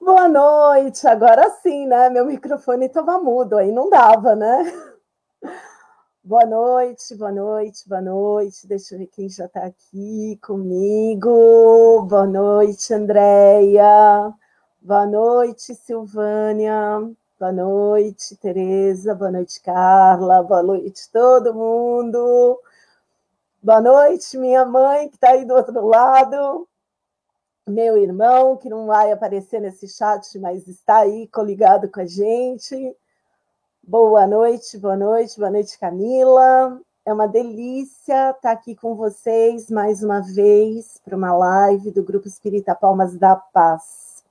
Boa noite, agora sim, né? Meu microfone estava mudo, aí não dava, né? Boa noite, boa noite, boa noite. Deixa eu ver quem já está aqui comigo. Boa noite, Andréia. Boa noite, Silvânia. Boa noite, Tereza. Boa noite, Carla. Boa noite, todo mundo. Boa noite, minha mãe, que está aí do outro lado. Meu irmão, que não vai aparecer nesse chat, mas está aí coligado com a gente. Boa noite, boa noite, boa noite, Camila. É uma delícia estar aqui com vocês mais uma vez para uma live do Grupo Espírita Palmas da Paz.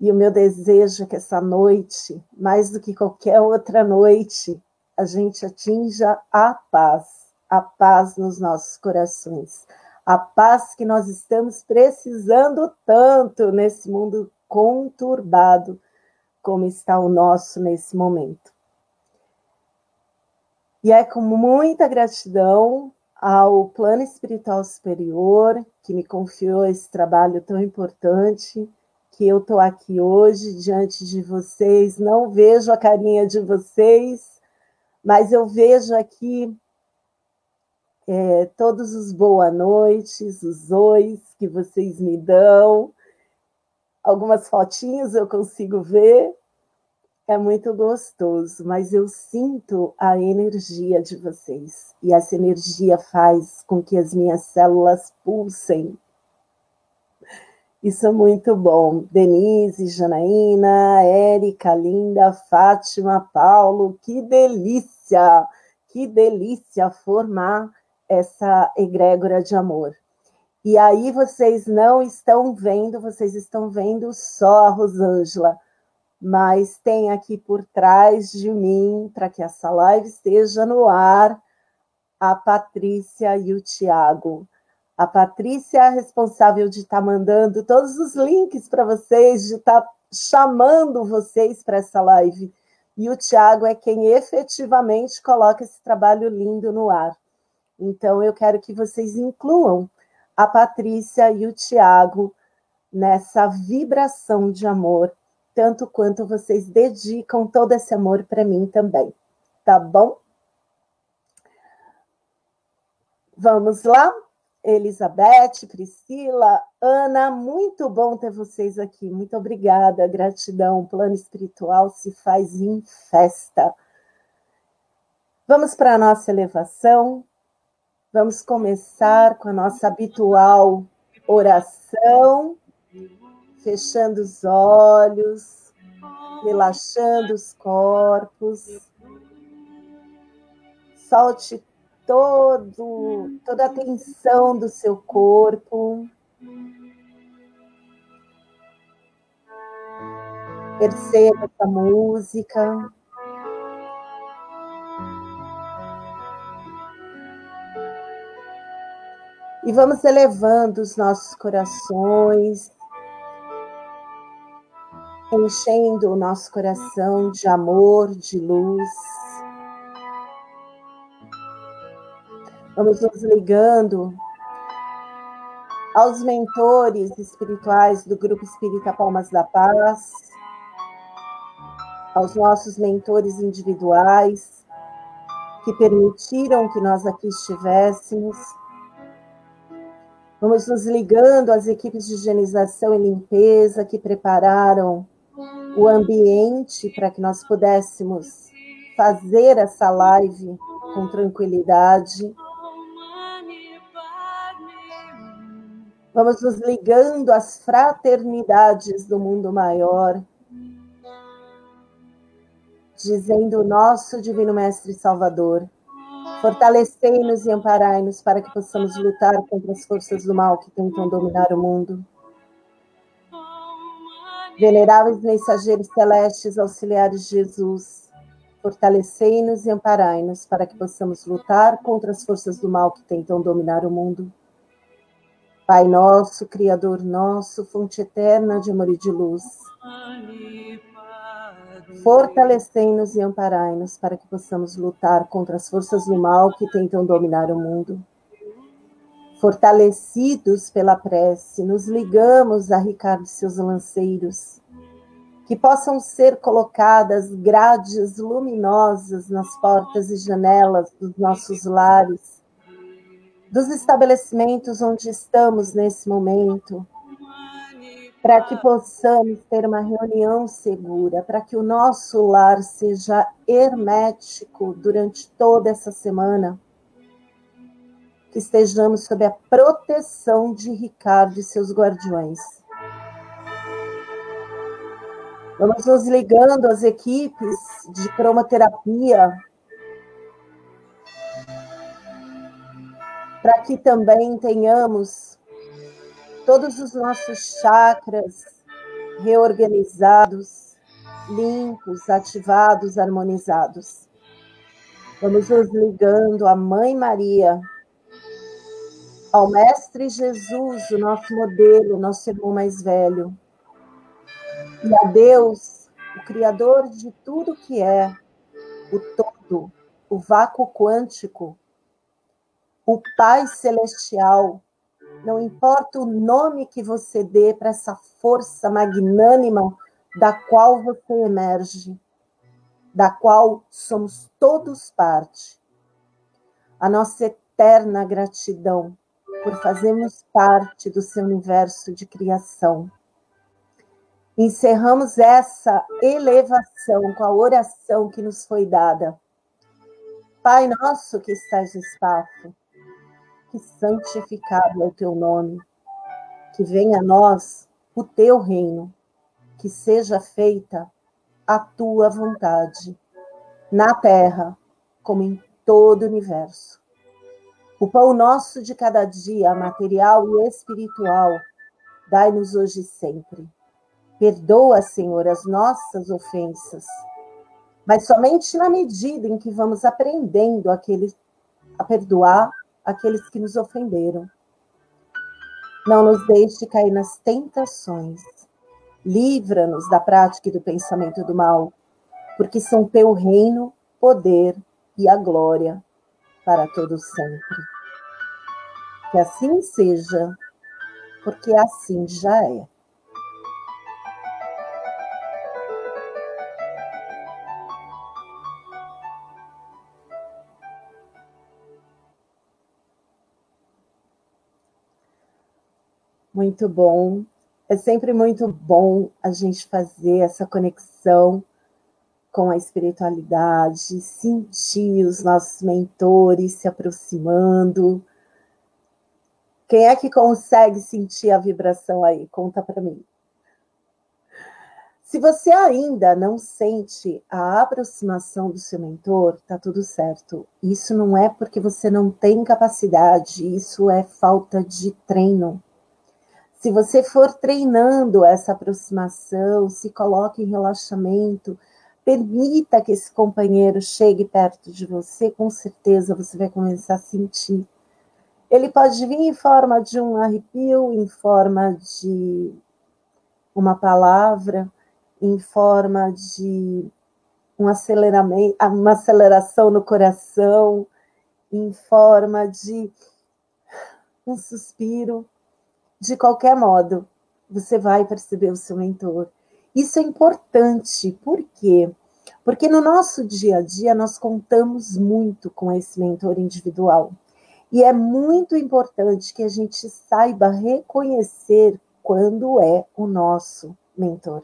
E o meu desejo é que essa noite, mais do que qualquer outra noite, a gente atinja a paz a paz nos nossos corações, a paz que nós estamos precisando tanto nesse mundo conturbado como está o nosso nesse momento. E é com muita gratidão ao plano espiritual superior que me confiou esse trabalho tão importante que eu estou aqui hoje diante de vocês. Não vejo a carinha de vocês, mas eu vejo aqui é, todos os boa noites, os ois que vocês me dão. Algumas fotinhas eu consigo ver. É muito gostoso, mas eu sinto a energia de vocês. E essa energia faz com que as minhas células pulsem. Isso é muito bom. Denise, Janaína, Érica, Linda, Fátima, Paulo, que delícia! Que delícia formar essa egrégora de amor. E aí vocês não estão vendo, vocês estão vendo só a Rosângela, mas tem aqui por trás de mim, para que essa live esteja no ar, a Patrícia e o Tiago. A Patrícia é responsável de estar tá mandando todos os links para vocês, de estar tá chamando vocês para essa live. E o Tiago é quem efetivamente coloca esse trabalho lindo no ar. Então, eu quero que vocês incluam a Patrícia e o Tiago nessa vibração de amor, tanto quanto vocês dedicam todo esse amor para mim também, tá bom? Vamos lá? Elizabeth, Priscila, Ana, muito bom ter vocês aqui. Muito obrigada, gratidão. O plano espiritual se faz em festa. Vamos para a nossa elevação. Vamos começar com a nossa habitual oração, fechando os olhos, relaxando os corpos. Solte todo, toda a tensão do seu corpo. Perceba essa música. E vamos elevando os nossos corações, enchendo o nosso coração de amor, de luz. Vamos nos ligando aos mentores espirituais do Grupo Espírita Palmas da Paz, aos nossos mentores individuais que permitiram que nós aqui estivéssemos Vamos nos ligando às equipes de higienização e limpeza que prepararam o ambiente para que nós pudéssemos fazer essa live com tranquilidade. Vamos nos ligando às fraternidades do mundo maior, dizendo o nosso Divino Mestre Salvador Fortalecei-nos e amparai-nos para que possamos lutar contra as forças do mal que tentam dominar o mundo. Veneráveis mensageiros celestes, auxiliares de Jesus, fortalecei-nos e amparai-nos para que possamos lutar contra as forças do mal que tentam dominar o mundo. Pai nosso, Criador nosso, fonte eterna de amor e de luz. Fortalecei-nos e amparai-nos para que possamos lutar contra as forças do mal que tentam dominar o mundo. Fortalecidos pela prece, nos ligamos a Ricardo e seus lanceiros, que possam ser colocadas grades luminosas nas portas e janelas dos nossos lares, dos estabelecimentos onde estamos nesse momento, para que possamos ter uma reunião segura, para que o nosso lar seja hermético durante toda essa semana, que estejamos sob a proteção de Ricardo e seus guardiões. Vamos nos ligando às equipes de cromoterapia. Para que também tenhamos todos os nossos chakras reorganizados, limpos, ativados, harmonizados. Vamos nos ligando à Mãe Maria, ao Mestre Jesus, o nosso modelo, nosso irmão mais velho, e a Deus, o Criador de tudo que é, o todo, o vácuo quântico, o Pai Celestial, não importa o nome que você dê para essa força magnânima da qual você emerge, da qual somos todos parte. A nossa eterna gratidão por fazermos parte do seu universo de criação. Encerramos essa elevação com a oração que nos foi dada. Pai nosso que estás no espaço, que santificado é o teu nome, que venha a nós o teu reino, que seja feita a tua vontade, na terra como em todo o universo. O pão nosso de cada dia, material e espiritual, dai-nos hoje e sempre. Perdoa, Senhor, as nossas ofensas, mas somente na medida em que vamos aprendendo aquele, a perdoar aqueles que nos ofenderam. Não nos deixe cair nas tentações. Livra-nos da prática e do pensamento do mal, porque são teu reino, poder e a glória para todos sempre. Que assim seja, porque assim já é. Muito bom. É sempre muito bom a gente fazer essa conexão com a espiritualidade, sentir os nossos mentores se aproximando. Quem é que consegue sentir a vibração aí? Conta para mim. Se você ainda não sente a aproximação do seu mentor, tá tudo certo. Isso não é porque você não tem capacidade, isso é falta de treino. Se você for treinando essa aproximação, se coloque em relaxamento, permita que esse companheiro chegue perto de você, com certeza você vai começar a sentir. Ele pode vir em forma de um arrepio, em forma de uma palavra, em forma de um aceleramento, uma aceleração no coração, em forma de um suspiro, de qualquer modo, você vai perceber o seu mentor. Isso é importante, por quê? Porque no nosso dia a dia nós contamos muito com esse mentor individual. E é muito importante que a gente saiba reconhecer quando é o nosso mentor.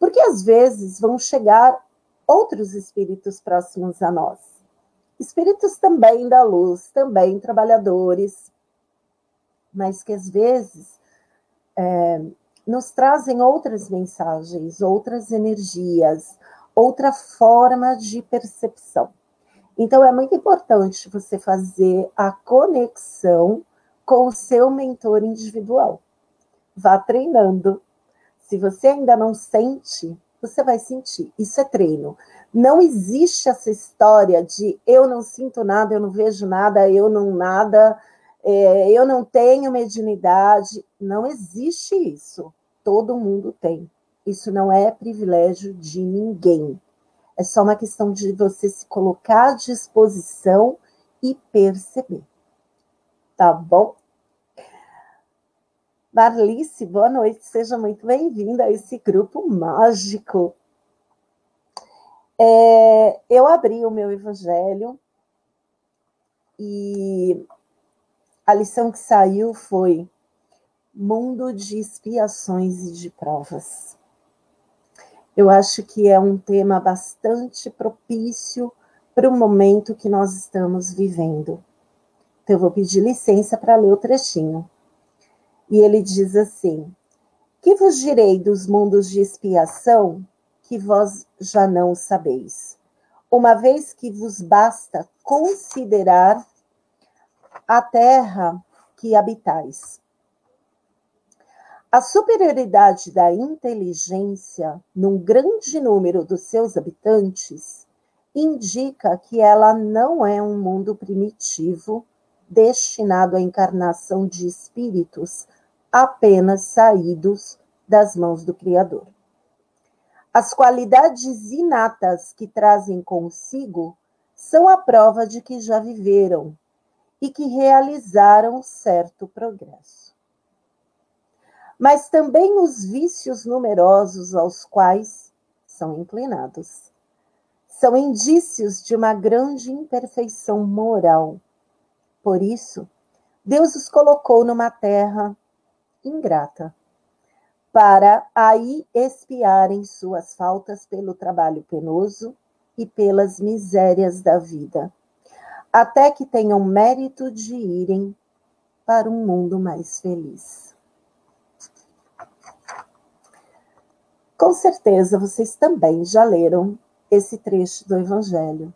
Porque às vezes vão chegar outros espíritos próximos a nós. Espíritos também da luz, também trabalhadores, mas que às vezes é, nos trazem outras mensagens, outras energias, outra forma de percepção. Então, é muito importante você fazer a conexão com o seu mentor individual. Vá treinando. Se você ainda não sente, você vai sentir. Isso é treino. Não existe essa história de eu não sinto nada, eu não vejo nada, eu não nada, é, eu não tenho mediunidade. Não existe isso. Todo mundo tem. Isso não é privilégio de ninguém. É só uma questão de você se colocar à disposição e perceber. Tá bom? Marlice, boa noite, seja muito bem-vinda a esse grupo mágico. É, eu abri o meu evangelho e a lição que saiu foi mundo de expiações e de provas. Eu acho que é um tema bastante propício para o momento que nós estamos vivendo. Então, eu vou pedir licença para ler o trechinho. E ele diz assim: Que vos direi dos mundos de expiação que vós já não sabeis, uma vez que vos basta considerar a terra que habitais. A superioridade da inteligência num grande número dos seus habitantes indica que ela não é um mundo primitivo destinado à encarnação de espíritos apenas saídos das mãos do Criador. As qualidades inatas que trazem consigo são a prova de que já viveram e que realizaram certo progresso. Mas também os vícios numerosos aos quais são inclinados. São indícios de uma grande imperfeição moral. Por isso, Deus os colocou numa terra ingrata para aí expiarem suas faltas pelo trabalho penoso e pelas misérias da vida, até que tenham mérito de irem para um mundo mais feliz. Com certeza vocês também já leram esse trecho do Evangelho.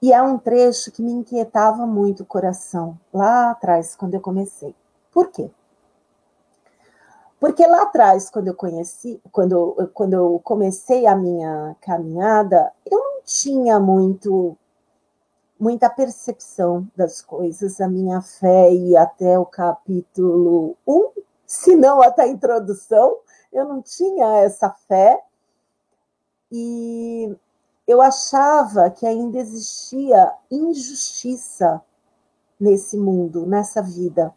E é um trecho que me inquietava muito o coração, lá atrás, quando eu comecei. Por quê? Porque lá atrás, quando eu conheci, quando, quando eu comecei a minha caminhada, eu não tinha muito muita percepção das coisas, a minha fé ia até o capítulo 1, se não até a introdução, eu não tinha essa fé. E eu achava que ainda existia injustiça nesse mundo, nessa vida.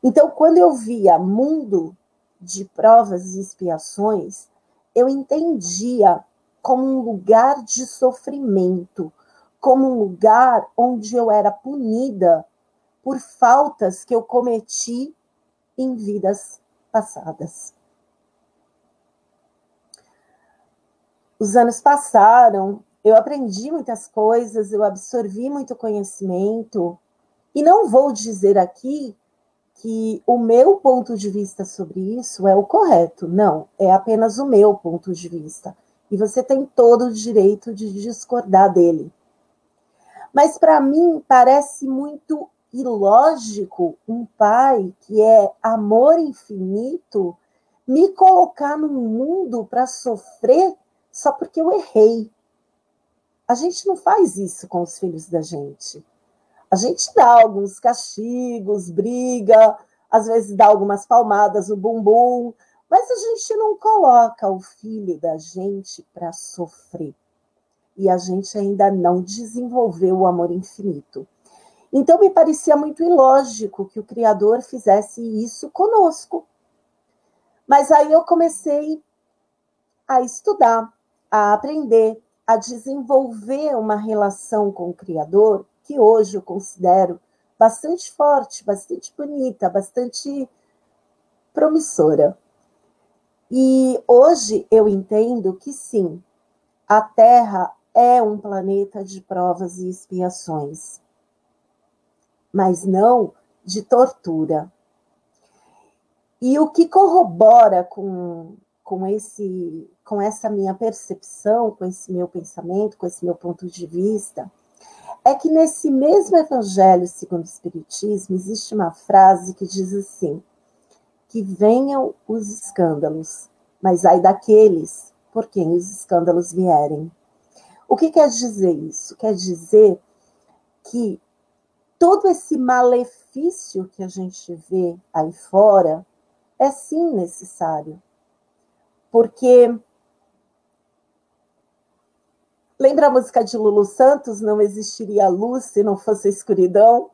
Então, quando eu via mundo de provas e expiações, eu entendia como um lugar de sofrimento, como um lugar onde eu era punida por faltas que eu cometi em vidas passadas. Os anos passaram, eu aprendi muitas coisas, eu absorvi muito conhecimento, e não vou dizer aqui que o meu ponto de vista sobre isso é o correto. Não, é apenas o meu ponto de vista. E você tem todo o direito de discordar dele. Mas para mim parece muito ilógico um pai que é amor infinito me colocar num mundo para sofrer só porque eu errei. A gente não faz isso com os filhos da gente. A gente dá alguns castigos, briga, às vezes dá algumas palmadas no bumbum, mas a gente não coloca o filho da gente para sofrer. E a gente ainda não desenvolveu o amor infinito. Então me parecia muito ilógico que o Criador fizesse isso conosco. Mas aí eu comecei a estudar, a aprender, a desenvolver uma relação com o Criador que hoje eu considero bastante forte, bastante bonita, bastante promissora. E hoje eu entendo que sim, a Terra é um planeta de provas e expiações, mas não de tortura. E o que corrobora com, com, esse, com essa minha percepção, com esse meu pensamento, com esse meu ponto de vista, é que nesse mesmo Evangelho segundo o Espiritismo existe uma frase que diz assim: que venham os escândalos, mas ai daqueles por quem os escândalos vierem. O que quer dizer isso? Quer dizer que todo esse malefício que a gente vê aí fora é sim necessário. Porque Lembra a música de Lulu Santos? Não existiria luz se não fosse a escuridão.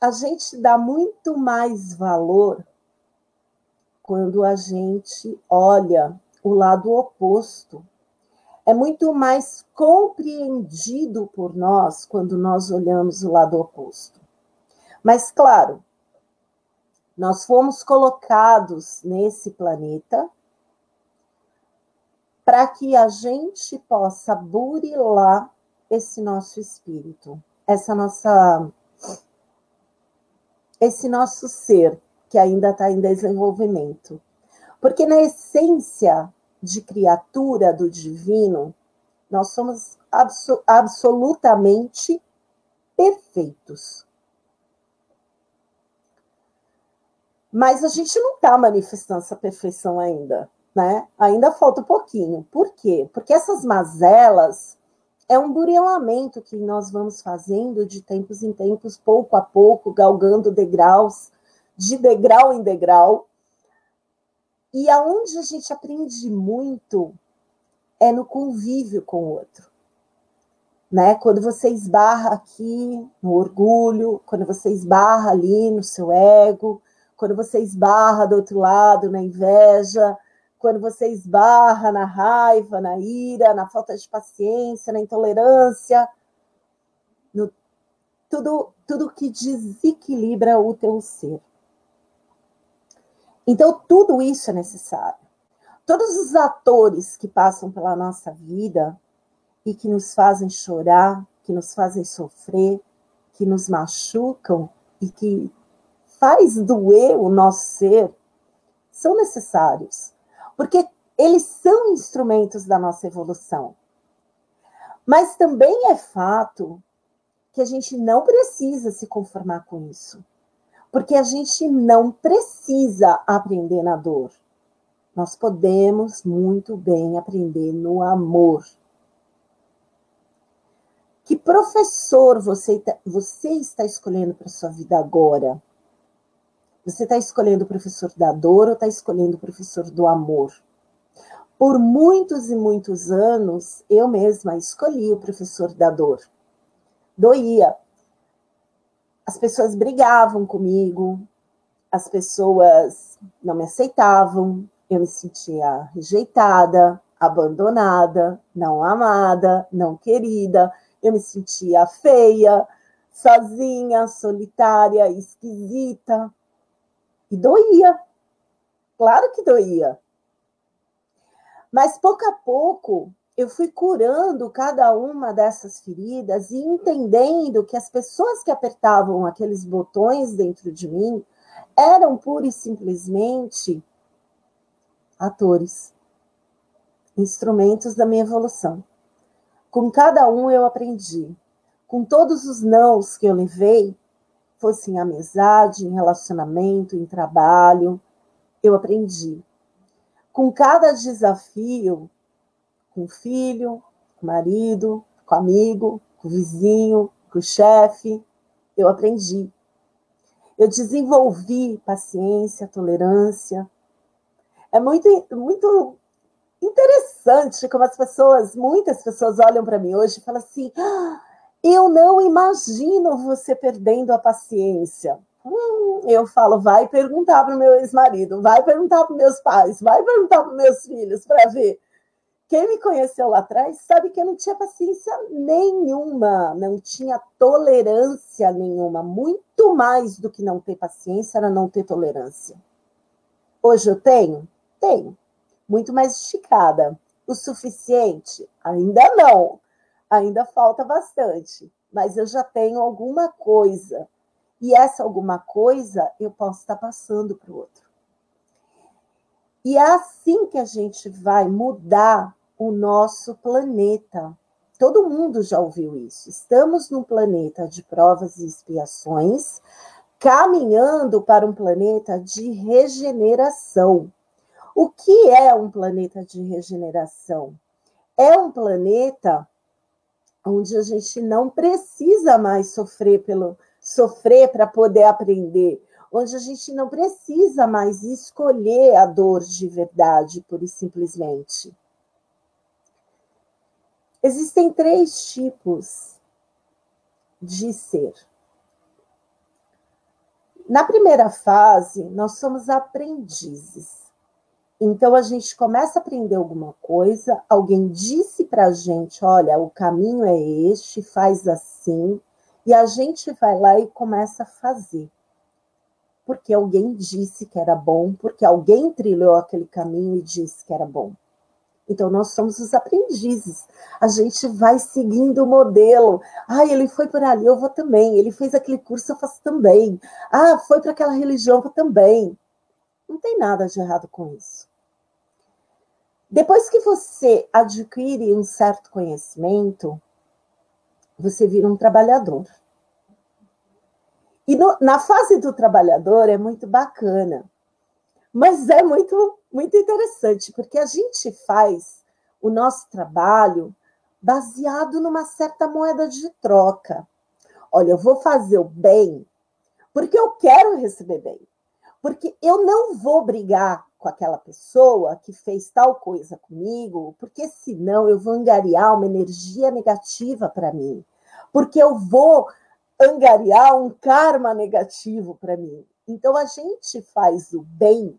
a gente dá muito mais valor quando a gente olha o lado oposto. É muito mais compreendido por nós quando nós olhamos o lado oposto. Mas, claro, nós fomos colocados nesse planeta para que a gente possa burilar esse nosso espírito, essa nossa esse nosso ser que ainda está em desenvolvimento. Porque na essência de criatura do divino, nós somos abso absolutamente perfeitos. Mas a gente não está manifestando essa perfeição ainda, né? Ainda falta um pouquinho. Por quê? Porque essas mazelas é um burilamento que nós vamos fazendo de tempos em tempos, pouco a pouco, galgando degraus, de degrau em degrau. E aonde a gente aprende muito é no convívio com o outro. Né? Quando você esbarra aqui no orgulho, quando você esbarra ali no seu ego, quando você esbarra do outro lado na inveja, quando você esbarra na raiva, na ira, na falta de paciência, na intolerância, no, tudo, tudo que desequilibra o teu ser. Então, tudo isso é necessário. Todos os atores que passam pela nossa vida e que nos fazem chorar, que nos fazem sofrer, que nos machucam e que faz doer o nosso ser são necessários, porque eles são instrumentos da nossa evolução. Mas também é fato que a gente não precisa se conformar com isso, porque a gente não precisa aprender na dor. Nós podemos muito bem aprender no amor. Que professor você, tá, você está escolhendo para sua vida agora? Você está escolhendo o professor da dor ou está escolhendo o professor do amor? Por muitos e muitos anos, eu mesma escolhi o professor da dor. Doía. As pessoas brigavam comigo, as pessoas não me aceitavam, eu me sentia rejeitada, abandonada, não amada, não querida, eu me sentia feia, sozinha, solitária, esquisita. E doía. Claro que doía. Mas pouco a pouco eu fui curando cada uma dessas feridas e entendendo que as pessoas que apertavam aqueles botões dentro de mim eram pura e simplesmente atores, instrumentos da minha evolução. Com cada um eu aprendi. Com todos os nãos que eu levei, fosse em amizade, em relacionamento, em trabalho, eu aprendi. Com cada desafio, com o filho, com o marido, com o amigo, com o vizinho, com o chefe, eu aprendi. Eu desenvolvi paciência, tolerância. É muito, muito interessante como as pessoas, muitas pessoas olham para mim hoje e falam assim: ah, eu não imagino você perdendo a paciência. Hum, eu falo, vai perguntar para o meu ex-marido, vai perguntar para meus pais, vai perguntar para meus filhos para ver. Quem me conheceu lá atrás sabe que eu não tinha paciência nenhuma, não tinha tolerância nenhuma. Muito mais do que não ter paciência era não ter tolerância. Hoje eu tenho? Tenho. Muito mais esticada. O suficiente? Ainda não ainda falta bastante, mas eu já tenho alguma coisa. E essa alguma coisa eu posso estar passando para o outro. E é assim que a gente vai mudar o nosso planeta. Todo mundo já ouviu isso. Estamos num planeta de provas e expiações, caminhando para um planeta de regeneração. O que é um planeta de regeneração? É um planeta onde a gente não precisa mais sofrer pelo sofrer para poder aprender, onde a gente não precisa mais escolher a dor de verdade, pura e simplesmente. Existem três tipos de ser. Na primeira fase, nós somos aprendizes. Então a gente começa a aprender alguma coisa, alguém disse para a gente: olha, o caminho é este, faz assim, e a gente vai lá e começa a fazer. Porque alguém disse que era bom, porque alguém trilhou aquele caminho e disse que era bom. Então, nós somos os aprendizes. A gente vai seguindo o modelo. Ah, ele foi por ali, eu vou também. Ele fez aquele curso, eu faço também. Ah, foi para aquela religião, eu vou também. Não tem nada de errado com isso. Depois que você adquire um certo conhecimento, você vira um trabalhador. E no, na fase do trabalhador é muito bacana, mas é muito, muito interessante, porque a gente faz o nosso trabalho baseado numa certa moeda de troca. Olha, eu vou fazer o bem porque eu quero receber bem, porque eu não vou brigar com aquela pessoa que fez tal coisa comigo, porque senão eu vou angariar uma energia negativa para mim, porque eu vou angariar um karma negativo para mim. Então a gente faz o bem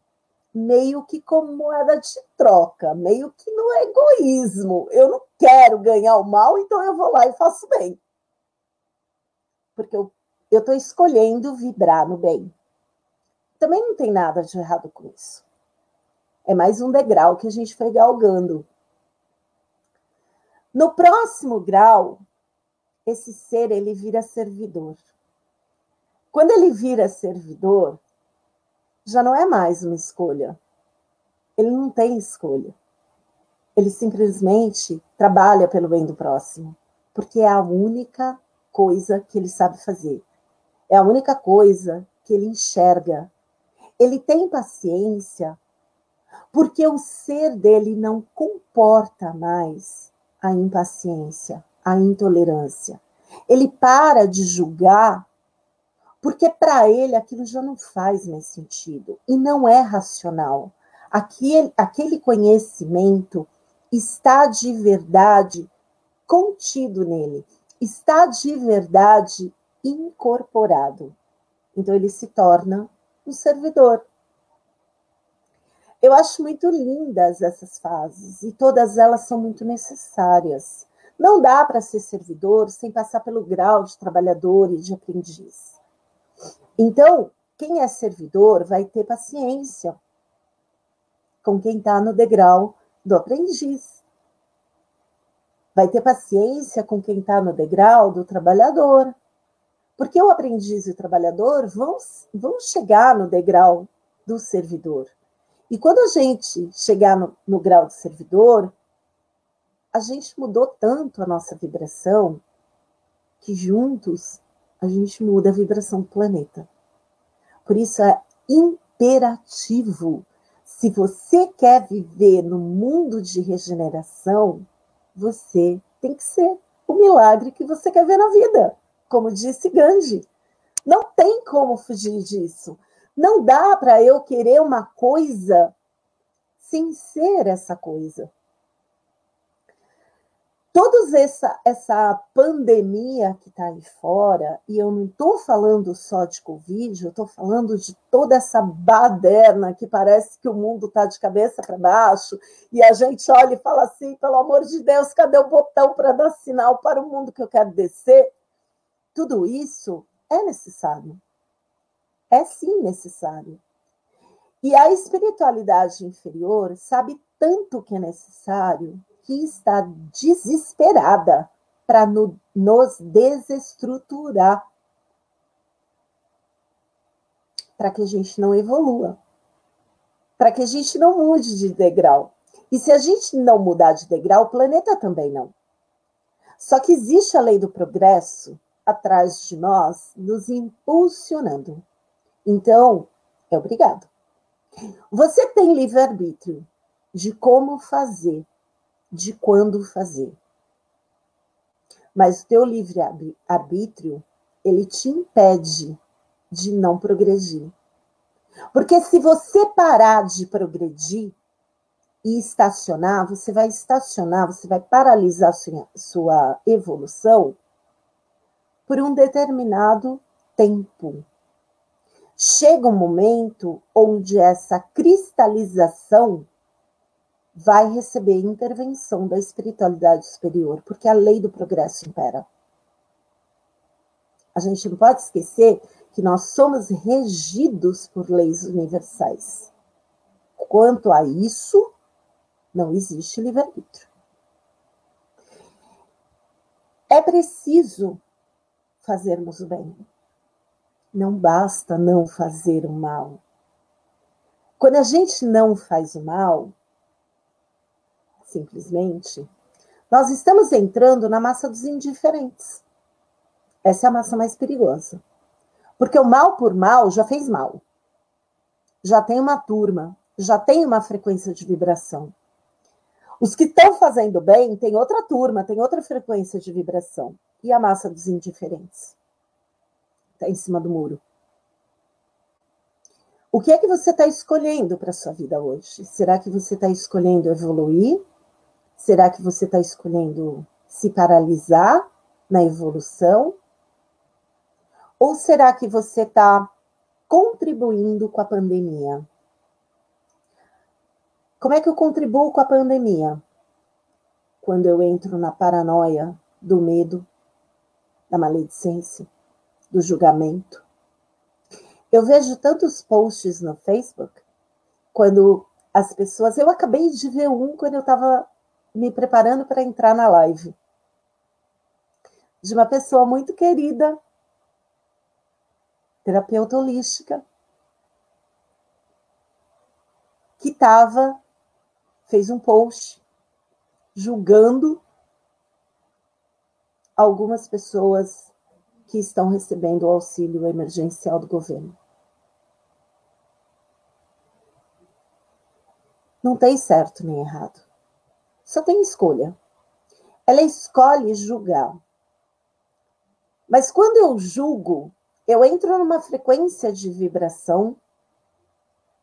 meio que como moeda de troca, meio que no egoísmo. Eu não quero ganhar o mal, então eu vou lá e faço bem. Porque eu estou escolhendo vibrar no bem. Também não tem nada de errado com isso. É mais um degrau que a gente foi galgando. No próximo grau, esse ser ele vira servidor. Quando ele vira servidor, já não é mais uma escolha. Ele não tem escolha. Ele simplesmente trabalha pelo bem do próximo, porque é a única coisa que ele sabe fazer. É a única coisa que ele enxerga. Ele tem paciência porque o ser dele não comporta mais a impaciência, a intolerância. Ele para de julgar porque para ele aquilo já não faz mais sentido e não é racional. Aquele, aquele conhecimento está de verdade contido nele, está de verdade incorporado. Então ele se torna um servidor. Eu acho muito lindas essas fases e todas elas são muito necessárias. Não dá para ser servidor sem passar pelo grau de trabalhador e de aprendiz. Então, quem é servidor vai ter paciência com quem está no degrau do aprendiz. Vai ter paciência com quem está no degrau do trabalhador. Porque o aprendiz e o trabalhador vão, vão chegar no degrau do servidor. E quando a gente chegar no, no grau de servidor, a gente mudou tanto a nossa vibração que juntos a gente muda a vibração do planeta. Por isso é imperativo. Se você quer viver no mundo de regeneração, você tem que ser o milagre que você quer ver na vida, como disse Gandhi. Não tem como fugir disso. Não dá para eu querer uma coisa sem ser essa coisa. Toda essa, essa pandemia que está aí fora, e eu não estou falando só de Covid, eu estou falando de toda essa baderna que parece que o mundo está de cabeça para baixo, e a gente olha e fala assim: pelo amor de Deus, cadê o botão para dar sinal para o mundo que eu quero descer? Tudo isso é necessário é sim necessário. E a espiritualidade inferior sabe tanto que é necessário que está desesperada para no, nos desestruturar, para que a gente não evolua, para que a gente não mude de degrau. E se a gente não mudar de degrau, o planeta também não. Só que existe a lei do progresso atrás de nós, nos impulsionando. Então, é obrigado. Você tem livre-arbítrio de como fazer, de quando fazer. Mas o teu livre-arbítrio, ele te impede de não progredir. Porque se você parar de progredir e estacionar, você vai estacionar, você vai paralisar sua, sua evolução por um determinado tempo. chega um momento onde essa cristalização vai receber intervenção da espiritualidade superior, porque a lei do progresso impera. A gente não pode esquecer que nós somos regidos por leis universais. Quanto a isso, não existe livre-arbítrio. É preciso fazermos o bem. Não basta não fazer o mal. Quando a gente não faz o mal, simplesmente, nós estamos entrando na massa dos indiferentes. Essa é a massa mais perigosa. Porque o mal por mal já fez mal. Já tem uma turma, já tem uma frequência de vibração. Os que estão fazendo bem tem outra turma, tem outra frequência de vibração. E a massa dos indiferentes? Está em cima do muro. O que é que você está escolhendo para a sua vida hoje? Será que você está escolhendo evoluir Será que você está escolhendo se paralisar na evolução? Ou será que você está contribuindo com a pandemia? Como é que eu contribuo com a pandemia? Quando eu entro na paranoia do medo, da maledicência, do julgamento. Eu vejo tantos posts no Facebook quando as pessoas. Eu acabei de ver um quando eu estava me preparando para entrar na live. De uma pessoa muito querida, terapeuta holística, que estava, fez um post julgando algumas pessoas que estão recebendo o auxílio emergencial do governo. Não tem certo nem errado só tem escolha. Ela escolhe julgar. Mas quando eu julgo, eu entro numa frequência de vibração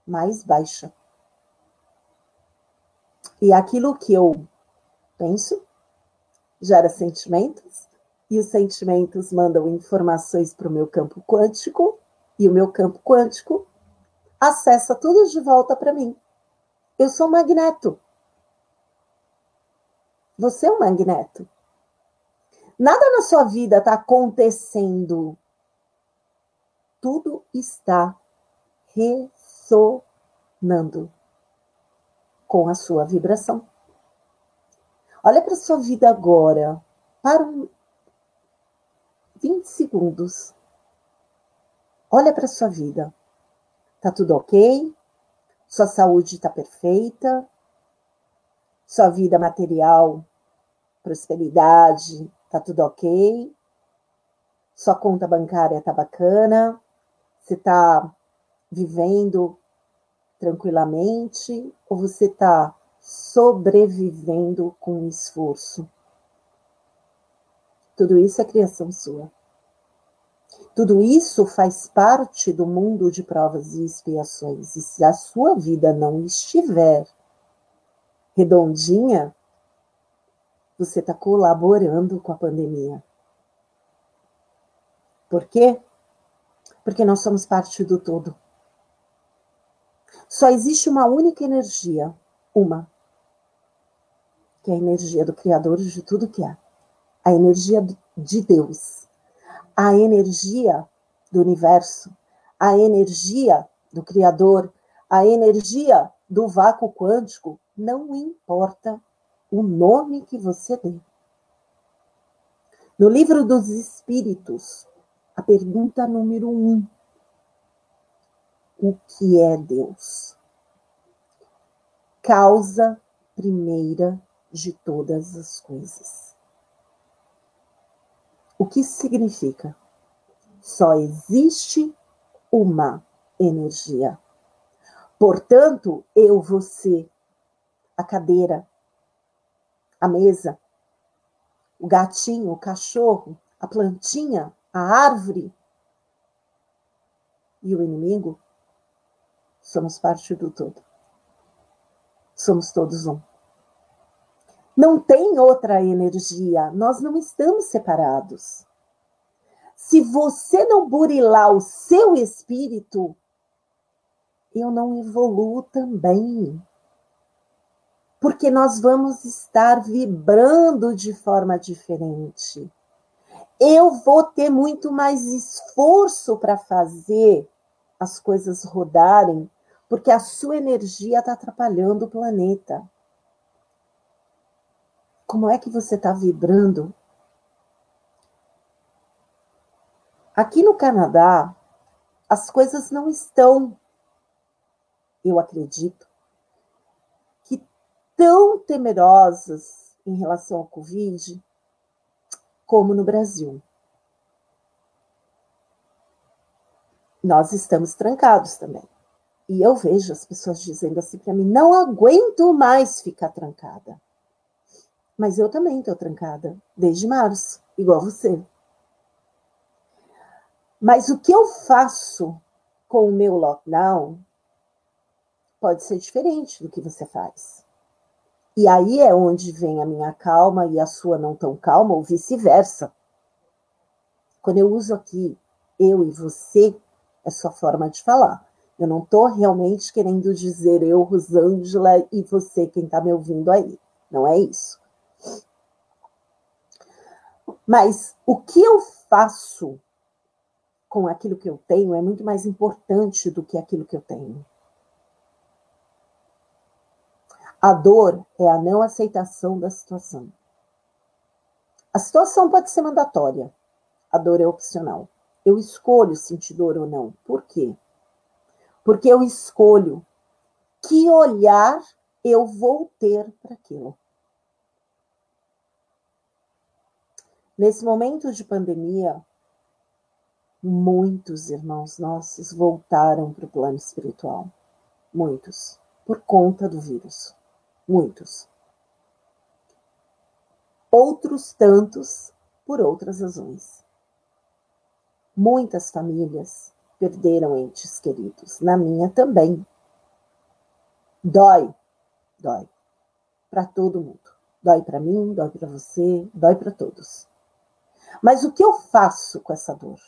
mais baixa. E aquilo que eu penso gera sentimentos, e os sentimentos mandam informações para o meu campo quântico, e o meu campo quântico acessa tudo de volta para mim. Eu sou um magneto. Você é um magneto. Nada na sua vida está acontecendo. Tudo está ressonando com a sua vibração. Olha para a sua vida agora. Para um 20 segundos. Olha para a sua vida. Tá tudo ok? Sua saúde está perfeita? Sua vida material prosperidade, tá tudo ok, sua conta bancária tá bacana, você tá vivendo tranquilamente ou você tá sobrevivendo com esforço? Tudo isso é criação sua. Tudo isso faz parte do mundo de provas e expiações. E se a sua vida não estiver redondinha, você está colaborando com a pandemia. Por quê? Porque nós somos parte do todo. Só existe uma única energia, uma, que é a energia do Criador de tudo que há. A energia de Deus. A energia do universo. A energia do Criador. A energia do vácuo quântico. Não importa o nome que você dê. No livro dos Espíritos, a pergunta número um: O que é Deus? Causa primeira de todas as coisas. O que significa? Só existe uma energia. Portanto, eu, você, a cadeira, a mesa, o gatinho, o cachorro, a plantinha, a árvore e o inimigo, somos parte do todo. Somos todos um. Não tem outra energia, nós não estamos separados. Se você não burilar o seu espírito, eu não evoluo também. Porque nós vamos estar vibrando de forma diferente. Eu vou ter muito mais esforço para fazer as coisas rodarem, porque a sua energia está atrapalhando o planeta. Como é que você está vibrando? Aqui no Canadá, as coisas não estão, eu acredito, tão temerosas em relação ao Covid como no Brasil. nós estamos trancados também. E eu vejo as pessoas dizendo assim para mim: não aguento mais ficar trancada. Mas eu também estou trancada desde março, igual você. Mas o que eu faço com o meu lockdown pode ser diferente do que você faz. E aí é onde vem a minha calma e a sua não tão calma, ou vice-versa. Quando eu uso aqui eu e você, é sua forma de falar. Eu não estou realmente querendo dizer eu, Rosângela, e você, quem está me ouvindo aí. Não é isso. Mas o que eu faço com aquilo que eu tenho é muito mais importante do que aquilo que eu tenho. A dor é a não aceitação da situação. A situação pode ser mandatória, a dor é opcional. Eu escolho sentir dor ou não. Por quê? Porque eu escolho que olhar eu vou ter para aquilo. Nesse momento de pandemia, muitos irmãos nossos voltaram para o plano espiritual. Muitos. Por conta do vírus. Muitos. Outros tantos por outras razões. Muitas famílias perderam entes queridos, na minha também. Dói, dói para todo mundo. Dói para mim, dói para você, dói para todos. Mas o que eu faço com essa dor?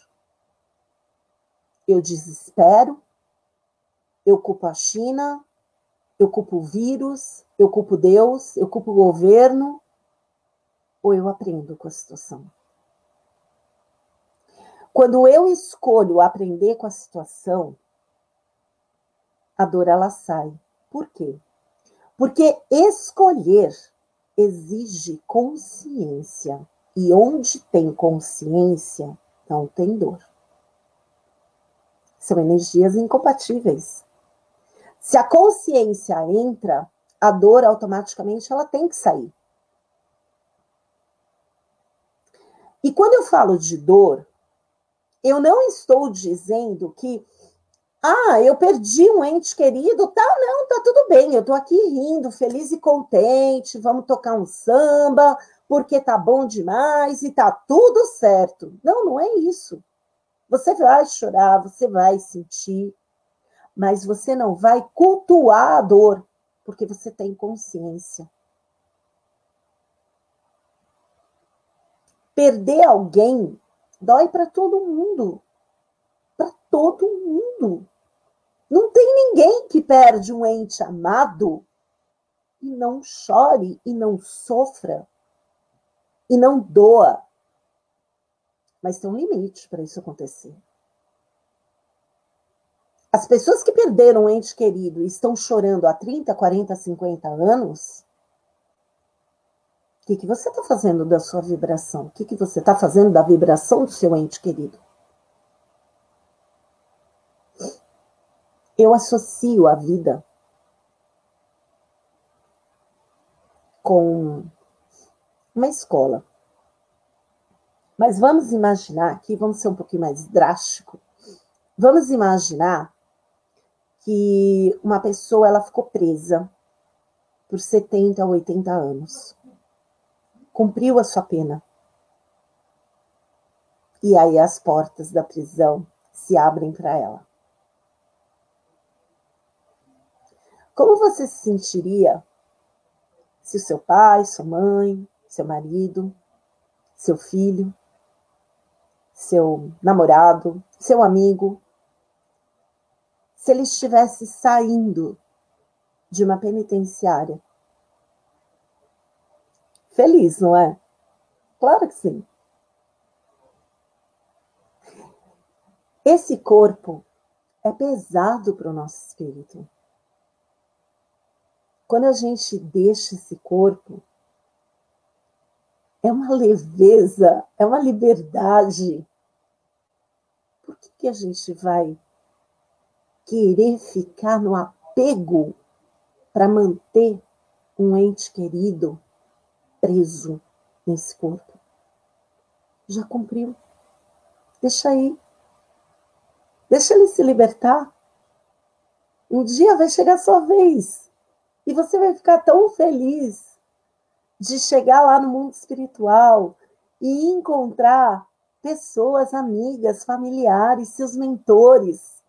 Eu desespero, eu culpo a China, eu culpo o vírus, eu culpo Deus, eu culpo o governo, ou eu aprendo com a situação? Quando eu escolho aprender com a situação, a dor ela sai. Por quê? Porque escolher exige consciência. E onde tem consciência, não tem dor. São energias incompatíveis. Se a consciência entra, a dor automaticamente ela tem que sair. E quando eu falo de dor, eu não estou dizendo que, ah, eu perdi um ente querido, tá? Não, tá tudo bem, eu tô aqui rindo, feliz e contente, vamos tocar um samba, porque tá bom demais e tá tudo certo. Não, não é isso. Você vai chorar, você vai sentir, mas você não vai cultuar a dor, porque você tem consciência. Perder alguém Dói para todo mundo. Para todo mundo. Não tem ninguém que perde um ente amado e não chore e não sofra e não doa. Mas tem um limite para isso acontecer. As pessoas que perderam um ente querido e estão chorando há 30, 40, 50 anos, que, que você está fazendo da sua vibração? O que, que você está fazendo da vibração do seu ente querido? Eu associo a vida com uma escola. Mas vamos imaginar aqui, vamos ser um pouquinho mais drástico. Vamos imaginar que uma pessoa ela ficou presa por 70 ou 80 anos cumpriu a sua pena. E aí as portas da prisão se abrem para ela. Como você se sentiria se o seu pai, sua mãe, seu marido, seu filho, seu namorado, seu amigo, se ele estivesse saindo de uma penitenciária. Feliz, não é? Claro que sim. Esse corpo é pesado para o nosso espírito. Quando a gente deixa esse corpo, é uma leveza, é uma liberdade. Por que, que a gente vai querer ficar no apego para manter um ente querido preso nesse corpo? Já cumpriu. Deixa aí. Deixa ele se libertar. Um dia vai chegar a sua vez. E você vai ficar tão feliz de chegar lá no mundo espiritual e encontrar pessoas, amigas, familiares, seus mentores.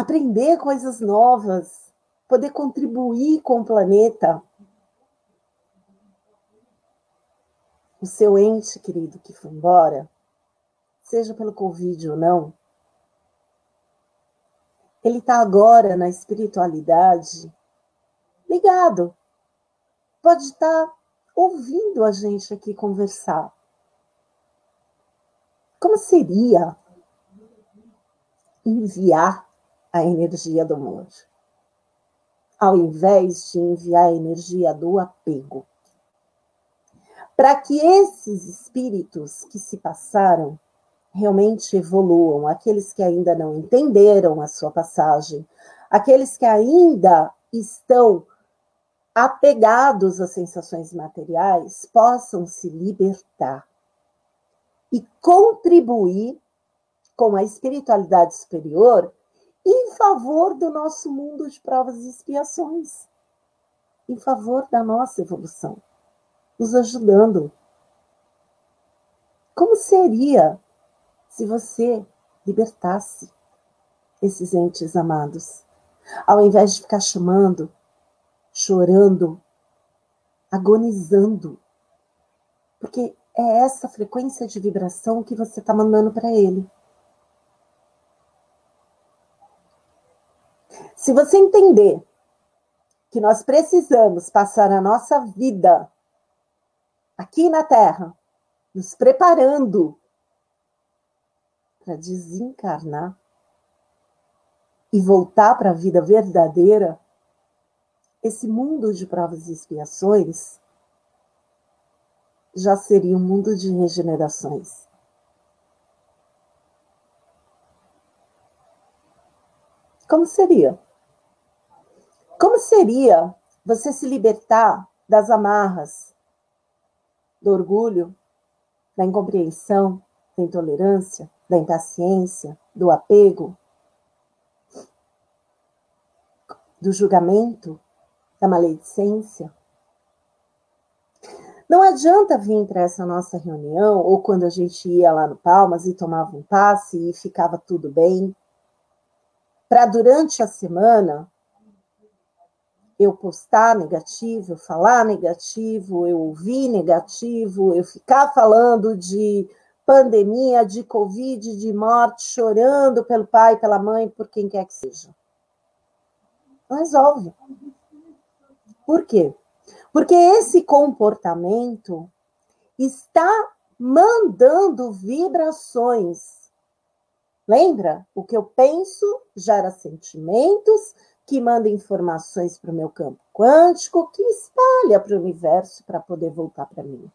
Aprender coisas novas, poder contribuir com o planeta. O seu ente querido que foi embora, seja pelo Covid ou não, ele está agora na espiritualidade ligado pode estar ouvindo a gente aqui conversar. Como seria enviar a energia do amor, ao invés de enviar a energia do apego? Para que esses espíritos que se passaram realmente evoluam, aqueles que ainda não entenderam a sua passagem, aqueles que ainda estão apegados às sensações materiais possam se libertar e contribuir com a espiritualidade superior em favor do nosso mundo de provas e expiações, em favor da nossa evolução, nos ajudando. Como seria se você libertasse esses entes amados, ao invés de ficar chamando chorando, agonizando. Porque é essa frequência de vibração que você está mandando para ele. Se você entender que nós precisamos passar a nossa vida aqui na Terra, nos preparando para desencarnar e voltar para a vida verdadeira, esse mundo de provas e expiações já seria um mundo de regenerações. Como seria? Como seria você se libertar das amarras do orgulho, da incompreensão, da intolerância, da impaciência, do apego, do julgamento, da maledicência. Não adianta vir para essa nossa reunião, ou quando a gente ia lá no Palmas e tomava um passe e ficava tudo bem, para durante a semana eu postar negativo, eu falar negativo, eu ouvir negativo, eu ficar falando de pandemia, de Covid, de morte, chorando pelo pai, pela mãe, por quem quer que seja. Não resolve. Por quê? Porque esse comportamento está mandando vibrações. Lembra? O que eu penso gera sentimentos, que manda informações para o meu campo quântico, que espalha para o universo para poder voltar para mim.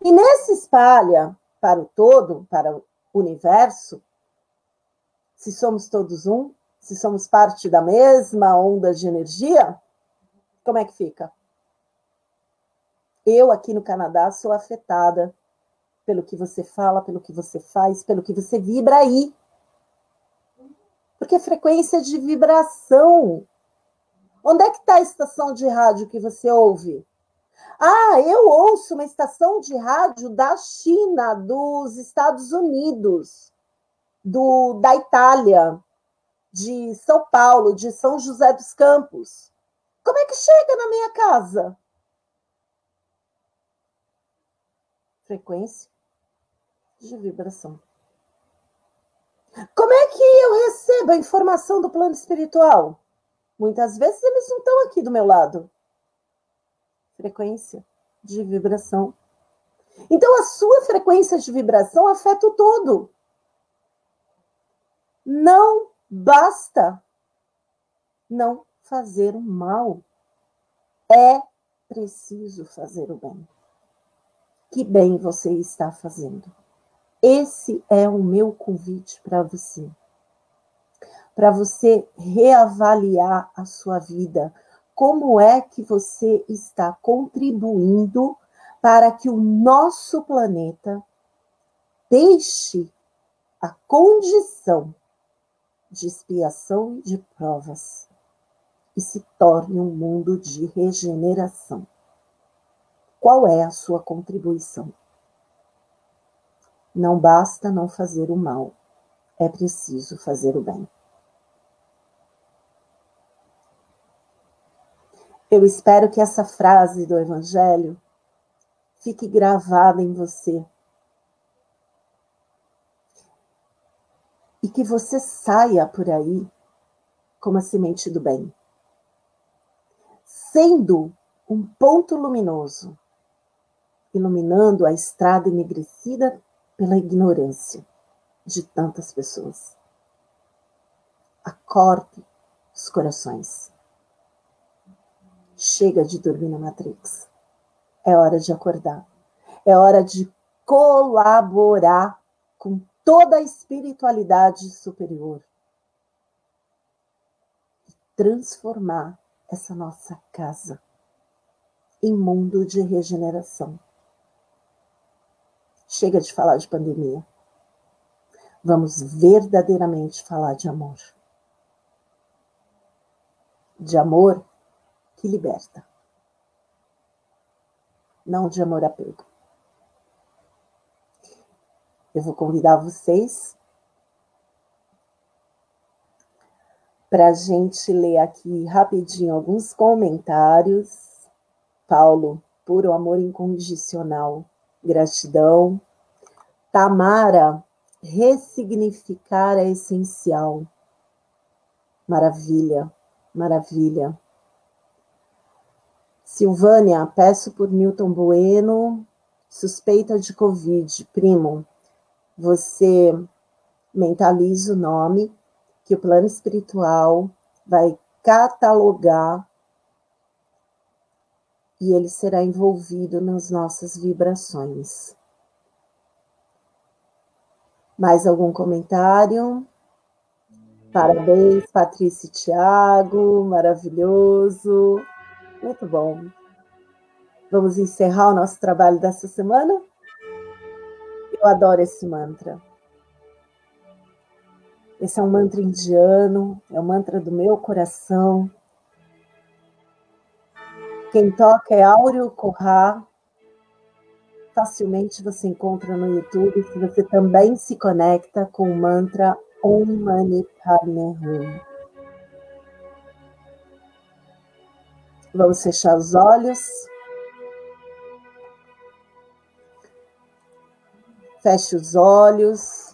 E nesse espalha para o todo, para o universo, se somos todos um, se somos parte da mesma onda de energia, como é que fica? Eu, aqui no Canadá, sou afetada pelo que você fala, pelo que você faz, pelo que você vibra aí. Porque frequência de vibração. Onde é que está a estação de rádio que você ouve? Ah, eu ouço uma estação de rádio da China, dos Estados Unidos, do, da Itália, de São Paulo, de São José dos Campos. Como é que chega na minha casa? Frequência. de vibração. Como é que eu recebo a informação do plano espiritual? Muitas vezes eles não estão aqui do meu lado. Frequência de vibração. Então, a sua frequência de vibração afeta o todo. Não basta não fazer o mal. É preciso fazer o bem. Que bem você está fazendo? Esse é o meu convite para você. Para você reavaliar a sua vida. Como é que você está contribuindo para que o nosso planeta deixe a condição de expiação e de provas e se torne um mundo de regeneração. Qual é a sua contribuição? Não basta não fazer o mal, é preciso fazer o bem. Eu espero que essa frase do Evangelho fique gravada em você. E que você saia por aí como a semente do bem, sendo um ponto luminoso, iluminando a estrada enegrecida pela ignorância de tantas pessoas. Acorde os corações. Chega de dormir na Matrix. É hora de acordar. É hora de colaborar com toda a espiritualidade superior e transformar essa nossa casa em mundo de regeneração. Chega de falar de pandemia. Vamos verdadeiramente falar de amor. De amor que liberta não de amor apego. Eu vou convidar vocês para a gente ler aqui rapidinho alguns comentários. Paulo, puro amor incondicional, gratidão. Tamara, ressignificar é essencial. Maravilha, maravilha. Silvânia, peço por Milton Bueno, suspeita de Covid. Primo, você mentaliza o nome que o plano espiritual vai catalogar e ele será envolvido nas nossas vibrações. Mais algum comentário? Parabéns, Patrícia e Tiago, maravilhoso. Muito bom. Vamos encerrar o nosso trabalho dessa semana? Eu adoro esse mantra. Esse é um mantra indiano, é o um mantra do meu coração. Quem toca é Áureo Corrá. Facilmente você encontra no YouTube se você também se conecta com o mantra Om Mani Padme Hum. Vamos fechar os olhos. Feche os olhos.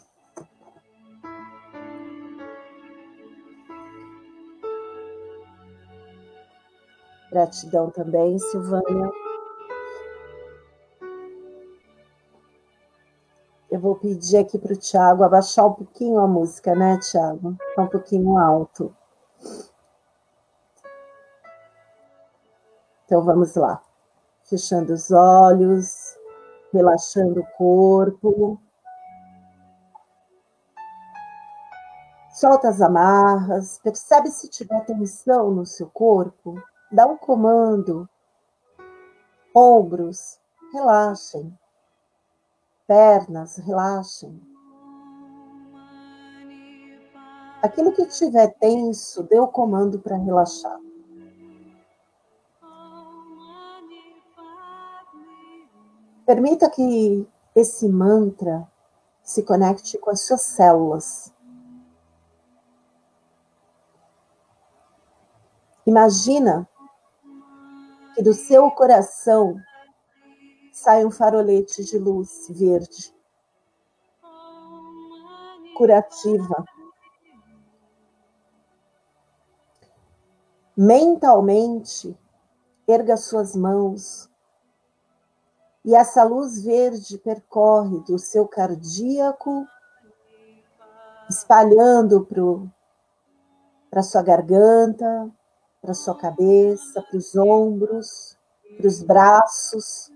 Gratidão também, Silvânia. Eu vou pedir aqui para o Tiago abaixar um pouquinho a música, né, Tiago? Está um pouquinho alto. Então vamos lá. Fechando os olhos, relaxando o corpo. Solta as amarras, percebe se tiver tensão no seu corpo, dá um comando. Ombros, relaxem. Pernas, relaxem. Aquilo que estiver tenso, dê o comando para relaxar. Permita que esse mantra se conecte com as suas células. Imagina que do seu coração sai um farolete de luz verde. curativa. Mentalmente, erga suas mãos e essa luz verde percorre do seu cardíaco, espalhando para sua garganta, para sua cabeça, para os ombros, para os braços,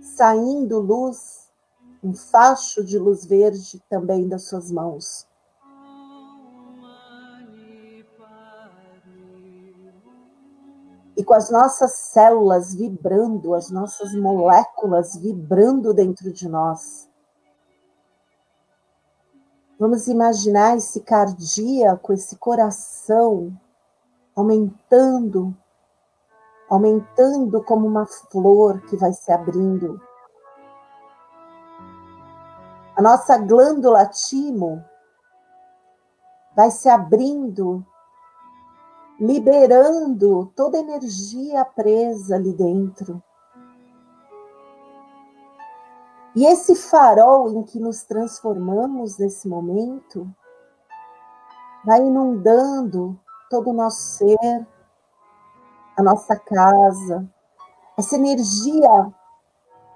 saindo luz, um facho de luz verde também das suas mãos. E com as nossas células vibrando, as nossas moléculas vibrando dentro de nós. Vamos imaginar esse cardíaco, esse coração aumentando, aumentando como uma flor que vai se abrindo. A nossa glândula timo vai se abrindo, liberando toda a energia presa ali dentro. E esse farol em que nos transformamos nesse momento vai inundando todo o nosso ser, a nossa casa. Essa energia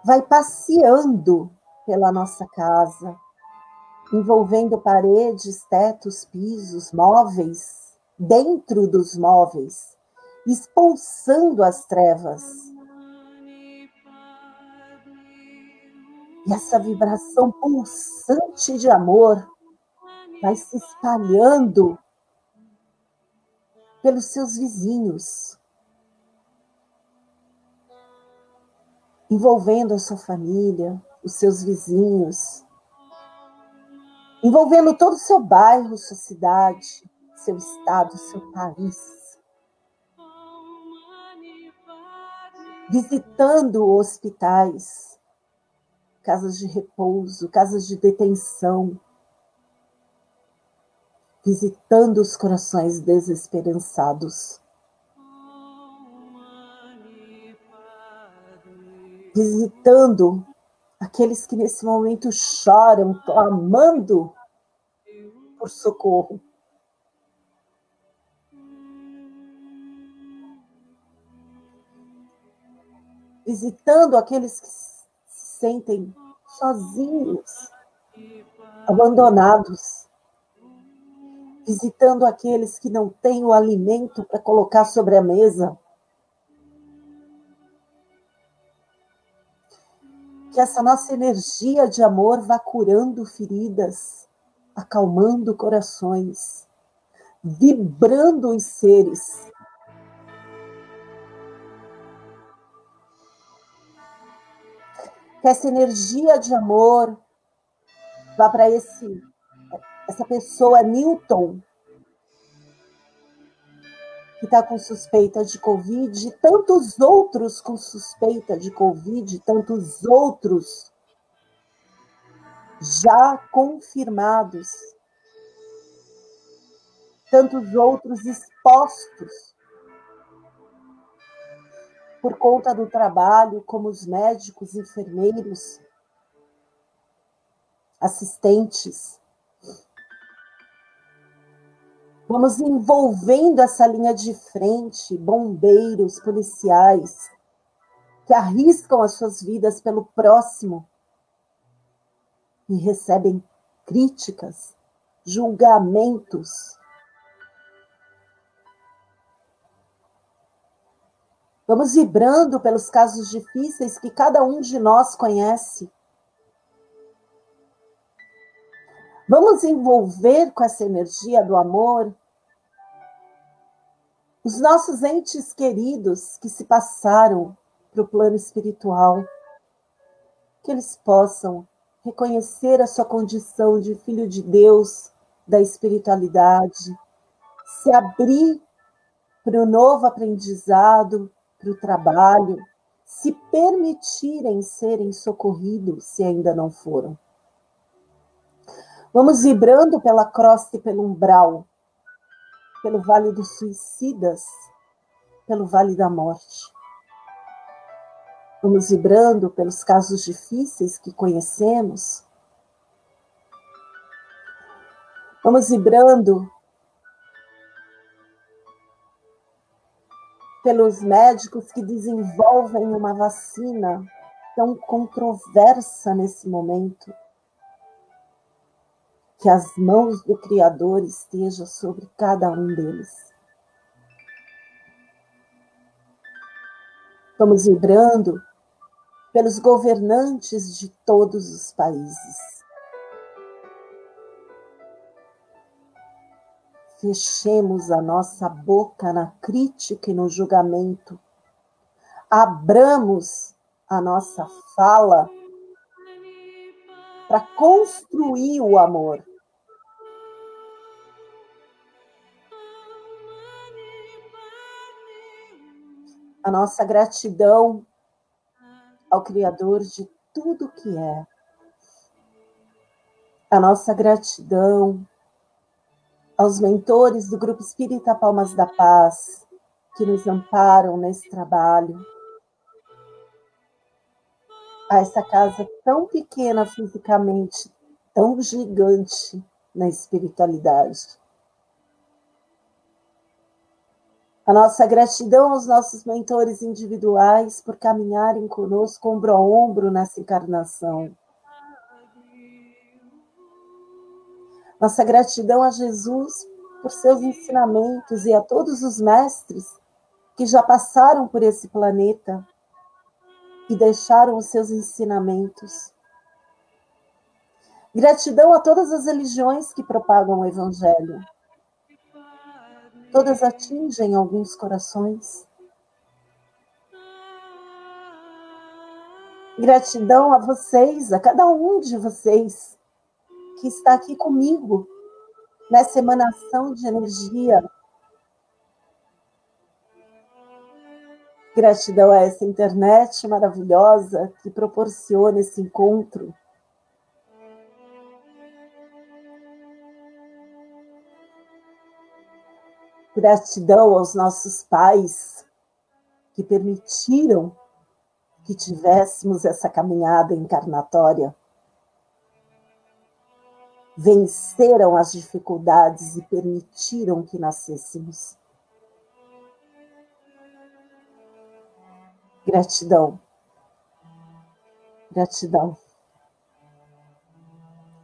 vai passeando pela nossa casa, envolvendo paredes, tetos, pisos, móveis, dentro dos móveis, expulsando as trevas. E essa vibração pulsante de amor vai se espalhando pelos seus vizinhos, envolvendo a sua família, os seus vizinhos, envolvendo todo o seu bairro, sua cidade, seu estado, seu país. Visitando hospitais, casas de repouso, casas de detenção, visitando os corações desesperançados. Visitando aqueles que nesse momento choram, clamando por socorro. Visitando aqueles que sentem sozinhos, abandonados visitando aqueles que não têm o alimento para colocar sobre a mesa. Que essa nossa energia de amor vá curando feridas, acalmando corações, vibrando os seres. Que essa energia de amor vá para esse essa pessoa, Newton, que está com suspeita de Covid, tantos outros com suspeita de Covid, tantos outros já confirmados, tantos outros expostos por conta do trabalho, como os médicos, enfermeiros, assistentes, Vamos envolvendo essa linha de frente, bombeiros, policiais, que arriscam as suas vidas pelo próximo e recebem críticas, julgamentos. Vamos vibrando pelos casos difíceis que cada um de nós conhece. Vamos envolver com essa energia do amor os nossos entes queridos que se passaram para o plano espiritual, que eles possam reconhecer a sua condição de filho de Deus, da espiritualidade, se abrir para o novo aprendizado, para o trabalho, se permitirem serem socorridos se ainda não foram. Vamos vibrando pela crosta e pelo umbral, pelo vale dos suicidas, pelo vale da morte. Vamos vibrando pelos casos difíceis que conhecemos. Vamos vibrando pelos médicos que desenvolvem uma vacina tão controversa nesse momento. Que as mãos do Criador estejam sobre cada um deles. Vamos vibrando pelos governantes de todos os países. Fechemos a nossa boca na crítica e no julgamento. Abramos a nossa fala para construir o amor. A nossa gratidão ao Criador de tudo que é. A nossa gratidão aos mentores do Grupo Espírita Palmas da Paz, que nos amparam nesse trabalho, a essa casa tão pequena fisicamente, tão gigante na espiritualidade. A nossa gratidão aos nossos mentores individuais por caminharem conosco ombro a ombro nessa encarnação. Nossa gratidão a Jesus por seus ensinamentos e a todos os mestres que já passaram por esse planeta e deixaram os seus ensinamentos. Gratidão a todas as religiões que propagam o Evangelho. Todas atingem alguns corações. Gratidão a vocês, a cada um de vocês que está aqui comigo nessa emanação de energia. Gratidão a essa internet maravilhosa que proporciona esse encontro. Gratidão aos nossos pais que permitiram que tivéssemos essa caminhada encarnatória venceram as dificuldades e permitiram que nascêssemos. Gratidão. Gratidão.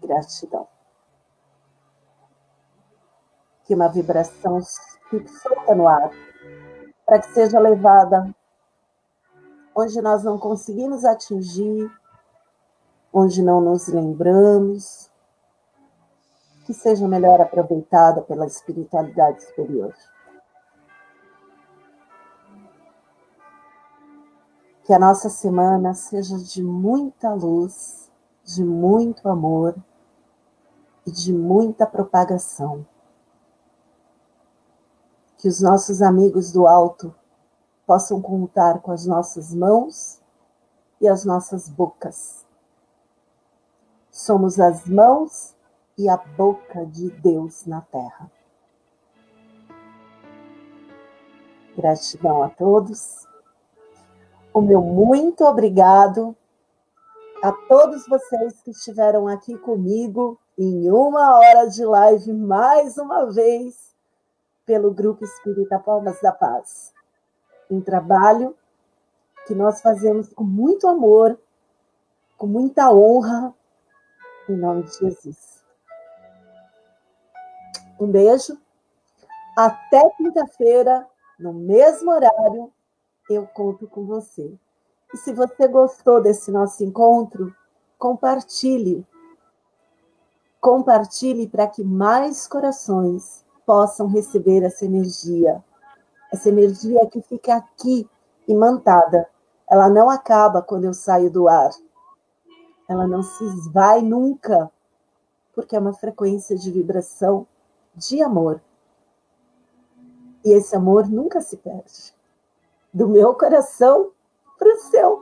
Gratidão. Que uma vibração fique solta no ar, para que seja levada onde nós não conseguimos atingir, onde não nos lembramos, que seja melhor aproveitada pela espiritualidade superior. Que a nossa semana seja de muita luz, de muito amor e de muita propagação. Que os nossos amigos do alto possam contar com as nossas mãos e as nossas bocas. Somos as mãos e a boca de Deus na terra. Gratidão a todos. O meu muito obrigado a todos vocês que estiveram aqui comigo em uma hora de live mais uma vez pelo Grupo Espírita Palmas da Paz. Um trabalho que nós fazemos com muito amor, com muita honra, em nome de Jesus. Um beijo. Até quinta-feira, no mesmo horário, eu conto com você. E se você gostou desse nosso encontro, compartilhe. Compartilhe para que mais corações possam receber essa energia. Essa energia que fica aqui imantada. Ela não acaba quando eu saio do ar. Ela não se esvai nunca, porque é uma frequência de vibração de amor. E esse amor nunca se perde. Do meu coração para o seu.